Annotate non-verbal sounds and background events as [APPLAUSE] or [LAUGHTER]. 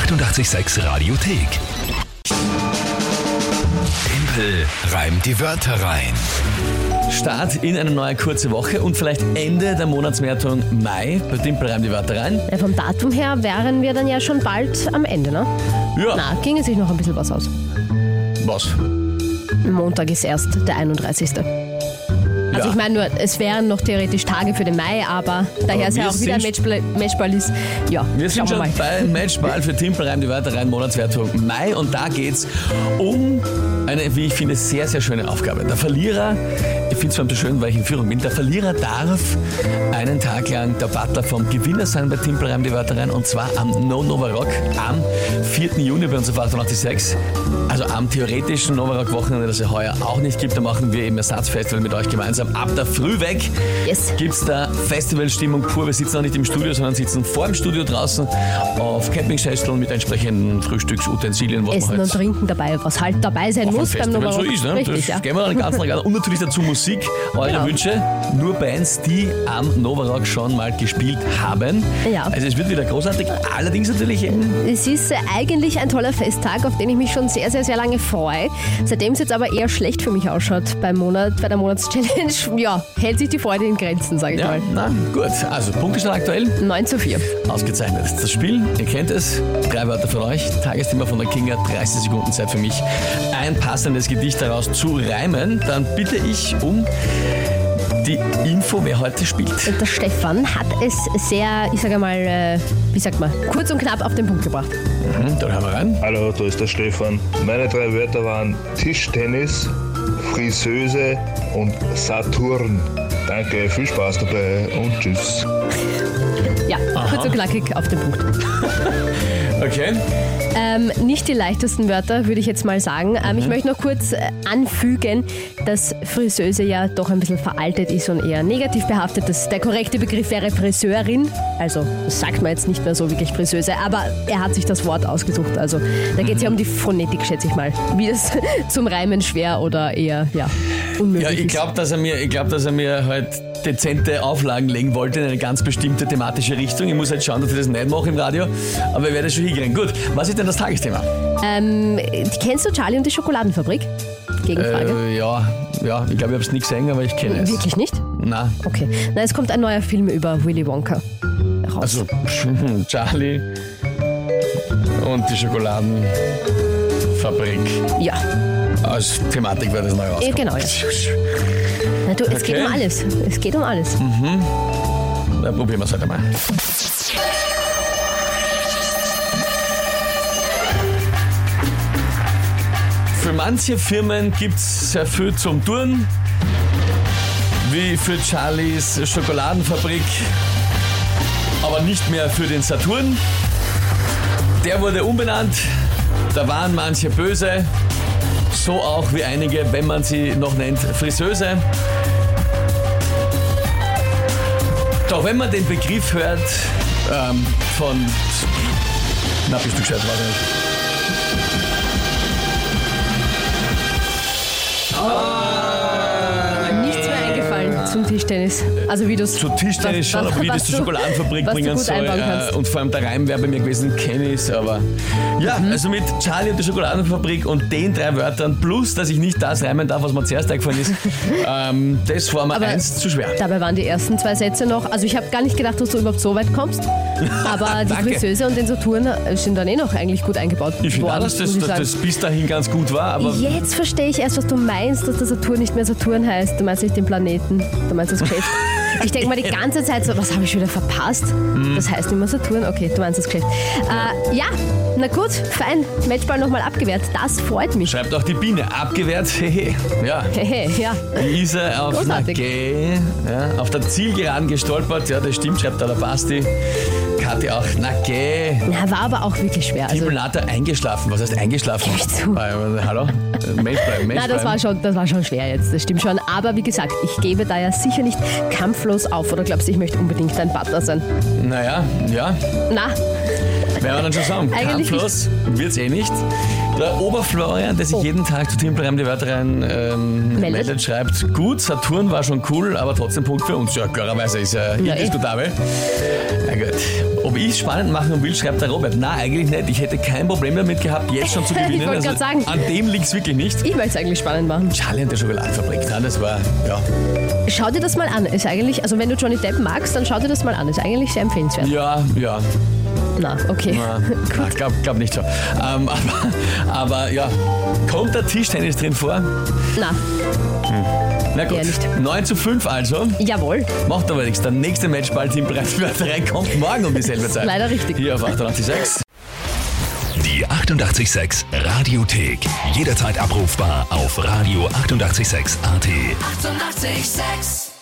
886 Radiothek. Tempel reimt die Wörter rein. Start in eine neue kurze Woche und vielleicht Ende der Monatswertung Mai. Bei Timpel reimt die Wörter rein. Ja, vom Datum her wären wir dann ja schon bald am Ende, ne? Ja, Na, ginge sich noch ein bisschen was aus. was? Montag ist erst der 31. Also Ja. ich meine nur, es wären noch theoretisch Tage für den Mai, aber daher es ja auch wieder ein Matchball, Matchball ist, ja, Wir sind schon wir mal. bei Matchball für Timpel reimt die Wörter rein, Monatswertung Mai. Und da geht's um eine, wie ich finde, sehr, sehr schöne Aufgabe. Der Verlierer, ich finde es vor allem so schön, weil ich in Führung bin, der Verlierer darf einen Tag lang der Butler vom Gewinner sein bei Timpel reimt die Wörter rein. Und zwar am No Nova Rock am 4. Juni bei uns auf 886. Also am theoretischen Nova Rock Wochenende, das es heuer auch nicht gibt. Da machen wir eben Ersatzfestival mit euch gemeinsam ab der Früh weg Yes. gibt's da Festivalstimmung pur. Wir sitzen auch nicht im Studio, sondern sitzen vor dem Studio draußen auf Campingschästeln mit entsprechenden Frühstücksutensilien, Essen man und halt trinken dabei, was halt dabei sein muss beim Festival so Nummer ist. Ne? Richtig, das ja. gehen wir dann den ganzen Tag an. Und natürlich dazu Musik, eure Genau. Wünsche. Nur Bands, die am Nova Rock schon mal gespielt haben. Ja. Also es wird wieder großartig. Allerdings natürlich Es ist äh, eigentlich ein toller Festtag, auf den ich mich schon sehr, sehr, sehr lange freue. Seitdem es jetzt aber eher schlecht für mich ausschaut beim Monat, bei der Monatschallenge, [LAUGHS] ja, hält sich die Freude in Grenzen, sage ich Ja, mal. na gut. Also, Punktestand aktuell. 9 zu 4. Ausgezeichnet. Das Spiel, ihr kennt es. Drei Wörter von euch. Tagesthema von der Kinga. 30 Sekunden Zeit für mich, ein passendes Gedicht daraus zu reimen. Dann bitte ich um die Info, wer heute spielt. Und der Stefan hat es sehr, ich sage mal, äh, wie sagt man, kurz und knapp auf den Punkt gebracht. Mhm, dann hören wir rein. Hallo, da ist der Stefan. Meine drei Wörter waren Tischtennis, Friseuse und Saturn. Danke, viel Spaß dabei und tschüss. Ja, und knackig auf den Punkt. [LAUGHS] Okay. Ähm, nicht die leichtesten Wörter, würde ich jetzt mal sagen. Ähm, Mhm. Ich möchte noch kurz äh, anfügen, dass Friseuse ja doch ein bisschen veraltet ist und eher negativ behaftet. Das, der korrekte Begriff wäre Friseurin. Also das sagt man jetzt nicht mehr so wirklich Friseuse, aber er hat sich das Wort ausgesucht. Also da geht es ja um die Phonetik, schätze ich mal. Wie das [LAUGHS] zum Reimen schwer oder eher ja, unmöglich Ja, ich ist. glaube, dass er mir, ich glaube, dass er mir halt dezente Auflagen legen wollte in eine ganz bestimmte thematische Richtung. Ich muss halt schauen, dass ich das nicht mache im Radio, aber ich werde es schon hinkriegen. Gut, was ist denn das Tagesthema? Ähm, kennst du Charlie und die Schokoladenfabrik? Gegenfrage. Äh, ja, ja, ich glaube, ich habe es nie gesehen, aber ich kenne es. Wirklich nicht? Na, Okay. Na, es kommt ein neuer Film über Willy Wonka raus. also [LAUGHS] Charlie und die Schokoladenfabrik. ja. Als Thematik wird das neu rauskommen. genau, ja. Na, du, es geht Okay. um alles. Es geht um alles. Na, probieren wir es halt einmal. Für manche Firmen gibt es sehr viel zum Tun, wie für Charlies Schokoladenfabrik, aber nicht mehr für den Saturn. Der wurde umbenannt, da waren manche böse, so auch wie einige, wenn man sie noch nennt, Friseuse. Doch wenn man den Begriff hört ähm, von... Na, bist du gescheit, ich nicht. Zum Tischtennis. Also wie du es Zu Tischtennis schon, aber wie das zur Schokoladenfabrik bringen soll. Äh, und vor allem der Reim wäre bei mir gewesen, kenne ich's, aber... Ja, Mhm. also mit Charlie und der Schokoladenfabrik und den drei Wörtern, plus, dass ich nicht das reimen darf, was mir zuerst eingefallen ist, [LAUGHS] ähm, das war mir Aber- eins zu schwer. Dabei waren die ersten zwei Sätze noch. Also ich habe gar nicht gedacht, dass du überhaupt so weit kommst. Aber die Danke. Friseuse und den Saturn sind dann eh noch eigentlich gut eingebaut Ich finde auch, worden. dass das, muss ich dass sagen. das bis dahin ganz gut war, aber... Jetzt verstehe ich erst, was du meinst, dass der Saturn nicht mehr Saturn heißt. Du meinst nicht den Planeten, du meinst das Geschäft. Ich denke mal die ganze Zeit so, was habe ich wieder verpasst? Das heißt nicht mehr Saturn. Okay, du meinst das Geschäft. Äh, ja, na gut, fein. Matchball nochmal abgewehrt. Das freut mich. Schreibt auch die Biene, abgewehrt, [LAUGHS] hehe. Ja, Hehe, ja. Auf, na, Großartig. geh, ja, auf der Zielgeraden gestolpert, ja, das stimmt, schreibt da der Basti. Kathi auch, na geh. Na, war aber auch wirklich schwer. Also, Simulator eingeschlafen. Was heißt eingeschlafen? Gib zu. Hallo? Mensch bleiben, Mensch na, das war, bleiben. schon, das war schon schwer jetzt, das stimmt schon. Aber wie gesagt, ich gebe da ja sicher nicht kampflos auf. Oder glaubst du, ich möchte unbedingt dein Butler sein? Naja, ja. Na, Werden wir dann schon sagen. [LAUGHS] Eigentlich Kampflos wird's eh nicht. Der Oberflorian, der sich Oh. jeden Tag zu Timpelreim die Wörter rein ähm, Meldet. meldet. schreibt, gut, Saturn war schon cool, aber trotzdem Punkt für uns. Ja, klarerweise ist ja indiskutabel. Na gut. Ob ich es spannend machen will, schreibt der Robert. Na, eigentlich nicht. Ich hätte kein Problem damit gehabt, jetzt schon zu [LAUGHS] Ich gewinnen. Also wollte grad sagen. An dem liegt's wirklich nicht. Ich möchte es eigentlich spannend machen. Charlie und der Schokoladenfabrik, na, das war, ja. Schau dir das mal an. Ist eigentlich, also wenn du Johnny Depp magst, dann schau dir das mal an. Ist eigentlich sehr empfehlenswert. Ja, ja. Na, okay. Na, [LAUGHS] na, glaub, glaub nicht so. Ähm, [LAUGHS] aber, aber ja, kommt der Tischtennis drin vor? Na, Na gut, Eher nicht. 9 zu 5 also. jawohl. Macht aber nichts. Der nächste Matchball Team Breitwörterei [LAUGHS] kommt morgen um dieselbe Zeit. Leider richtig. Hier auf 886. Die 886 Radiothek. Jederzeit abrufbar auf radio886.at. 886! 886